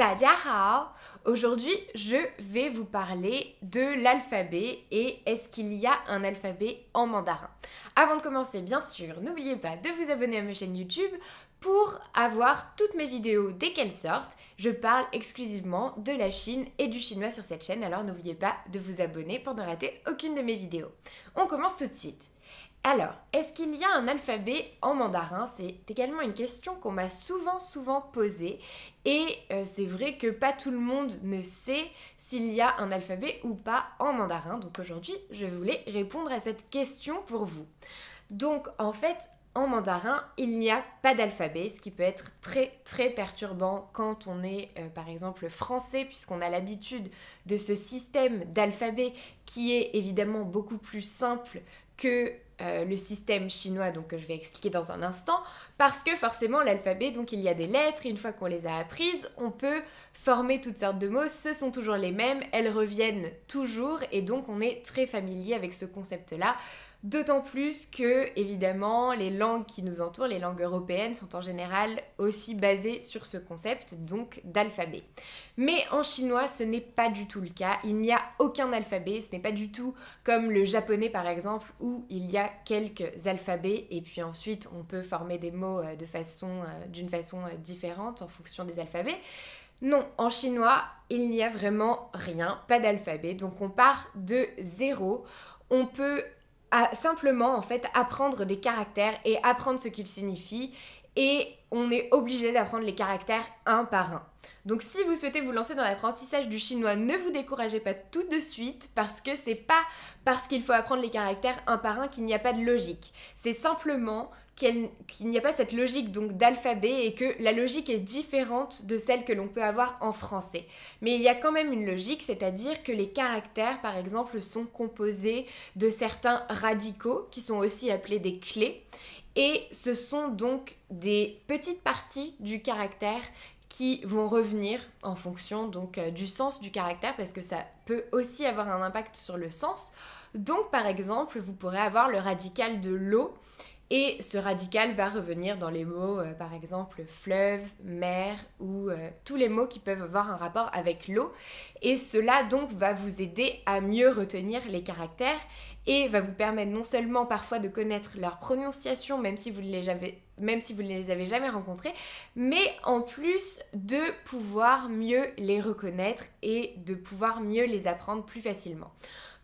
Hao Aujourd'hui, je vais vous parler de l'alphabet et est-ce qu'il y a un alphabet en mandarin. Avant de commencer, bien sûr, n'oubliez pas de vous abonner à ma chaîne YouTube pour avoir toutes mes vidéos dès qu'elles sortent. Je parle exclusivement de la Chine et du chinois sur cette chaîne, alors n'oubliez pas de vous abonner pour ne rater aucune de mes vidéos. On commence tout de suite. Alors, est-ce qu'il y a un alphabet en mandarin? C'est également une question qu'on m'a souvent, souvent posée. Et euh, c'est vrai que pas tout le monde ne sait s'il y a un alphabet ou pas en mandarin. Donc aujourd'hui, je voulais répondre à cette question pour vous. Donc en fait, en mandarin, il n'y a pas d'alphabet, ce qui peut être très très perturbant quand on est euh, par exemple français, puisqu'on a l'habitude de ce système d'alphabet qui est évidemment beaucoup plus simple que euh, le système chinois, donc que je vais expliquer dans un instant, parce que forcément l'alphabet, donc il y a des lettres, et une fois qu'on les a apprises, on peut former toutes sortes de mots, ce sont toujours les mêmes, elles reviennent toujours, et donc on est très familier avec ce concept-là. D'autant plus que, évidemment, les langues qui nous entourent, les langues européennes, sont en général aussi basées sur ce concept, donc d'alphabet. Mais en chinois, ce n'est pas du tout le cas. Il n'y a aucun alphabet. Ce n'est pas du tout comme le japonais, par exemple, où il y a quelques alphabets et puis ensuite on peut former des mots euh, de façon, euh, d'une façon euh, différente en fonction des alphabets. Non, en chinois, il n'y a vraiment rien, pas d'alphabet. Donc on part de zéro. On peut simplement en fait apprendre des caractères et apprendre ce qu'ils signifient et on est obligé d'apprendre les caractères un par un. Donc si vous souhaitez vous lancer dans l'apprentissage du chinois, ne vous découragez pas tout de suite parce que c'est pas parce qu'il faut apprendre les caractères un par un qu'il n'y a pas de logique. C'est simplement qu'il n'y a pas cette logique donc d'alphabet et que la logique est différente de celle que l'on peut avoir en français. Mais il y a quand même une logique, c'est-à-dire que les caractères par exemple sont composés de certains radicaux qui sont aussi appelés des clés et ce sont donc des petites parties du caractère qui vont revenir en fonction donc euh, du sens du caractère parce que ça peut aussi avoir un impact sur le sens. Donc par exemple, vous pourrez avoir le radical de l'eau et ce radical va revenir dans les mots, euh, par exemple, fleuve, mer ou euh, tous les mots qui peuvent avoir un rapport avec l'eau. Et cela donc va vous aider à mieux retenir les caractères et va vous permettre non seulement parfois de connaître leur prononciation, même si vous ne les avez, même si vous ne les avez jamais rencontrés, mais en plus de pouvoir mieux les reconnaître et de pouvoir mieux les apprendre plus facilement.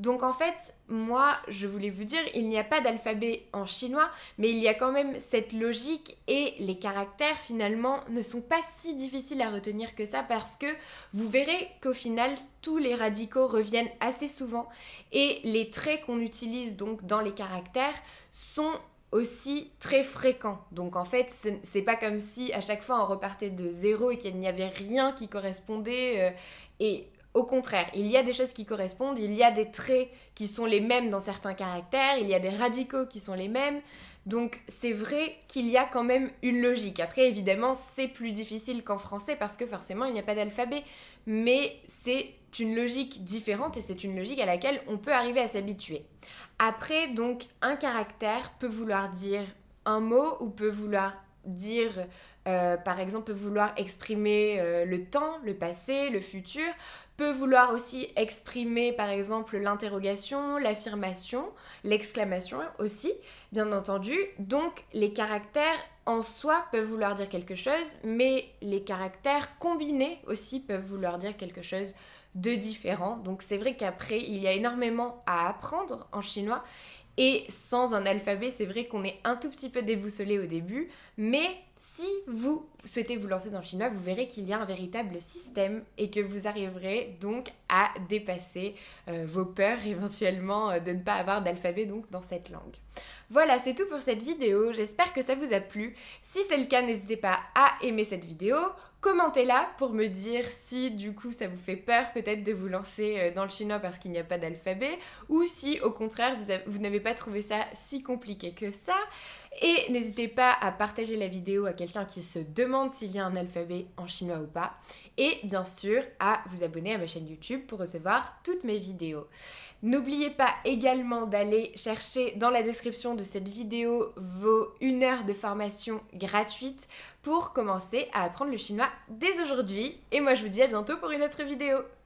Donc en fait, moi, je voulais vous dire, il n'y a pas d'alphabet en chinois, mais il y a quand même cette logique et les caractères finalement ne sont pas si difficiles à retenir que ça parce que vous verrez qu'au final, tous les radicaux reviennent assez souvent et les traits qu'on utilise donc dans les caractères sont aussi très fréquents. Donc en fait, c'est pas comme si à chaque fois on repartait de zéro et qu'il n'y avait rien qui correspondait. Euh, et au contraire, il y a des choses qui correspondent, il y a des traits qui sont les mêmes dans certains caractères, il y a des radicaux qui sont les mêmes. Donc c'est vrai qu'il y a quand même une logique. Après, évidemment, c'est plus difficile qu'en français parce que forcément, il n'y a pas d'alphabet. Mais c'est une logique différente et c'est une logique à laquelle on peut arriver à s'habituer. Après, donc, un caractère peut vouloir dire un mot ou peut vouloir dire, euh, par exemple, peut vouloir exprimer euh, le temps, le passé, le futur, peut vouloir aussi exprimer, par exemple, l'interrogation, l'affirmation, l'exclamation aussi, bien entendu. Donc, les caractères en soi peuvent vouloir dire quelque chose, mais les caractères combinés aussi peuvent vouloir dire quelque chose de différent. Donc, c'est vrai qu'après, il y a énormément à apprendre en chinois et sans un alphabet, c'est vrai qu'on est un tout petit peu déboussolé au début, mais si vous souhaitez vous lancer dans le chinois, vous verrez qu'il y a un véritable système et que vous arriverez donc à dépasser euh, vos peurs éventuellement euh, de ne pas avoir d'alphabet donc dans cette langue. Voilà, c'est tout pour cette vidéo. J'espère que ça vous a plu. Si c'est le cas, n'hésitez pas à aimer cette vidéo, Commentez-la pour me dire si du coup ça vous fait peur peut-être de vous lancer euh, dans le chinois parce qu'il n'y a pas d'alphabet ou si au contraire vous, n'avez pas trouvé ça si compliqué que ça. Et n'hésitez pas à partager la vidéo à quelqu'un qui se demande s'il y a un alphabet en chinois ou pas. Et bien sûr à vous abonner à ma chaîne YouTube pour recevoir toutes mes vidéos. N'oubliez pas également d'aller chercher dans la description de cette vidéo vaut une heure de formation gratuite pour commencer à apprendre le chinois dès aujourd'hui. Et moi je vous dis à bientôt pour une autre vidéo.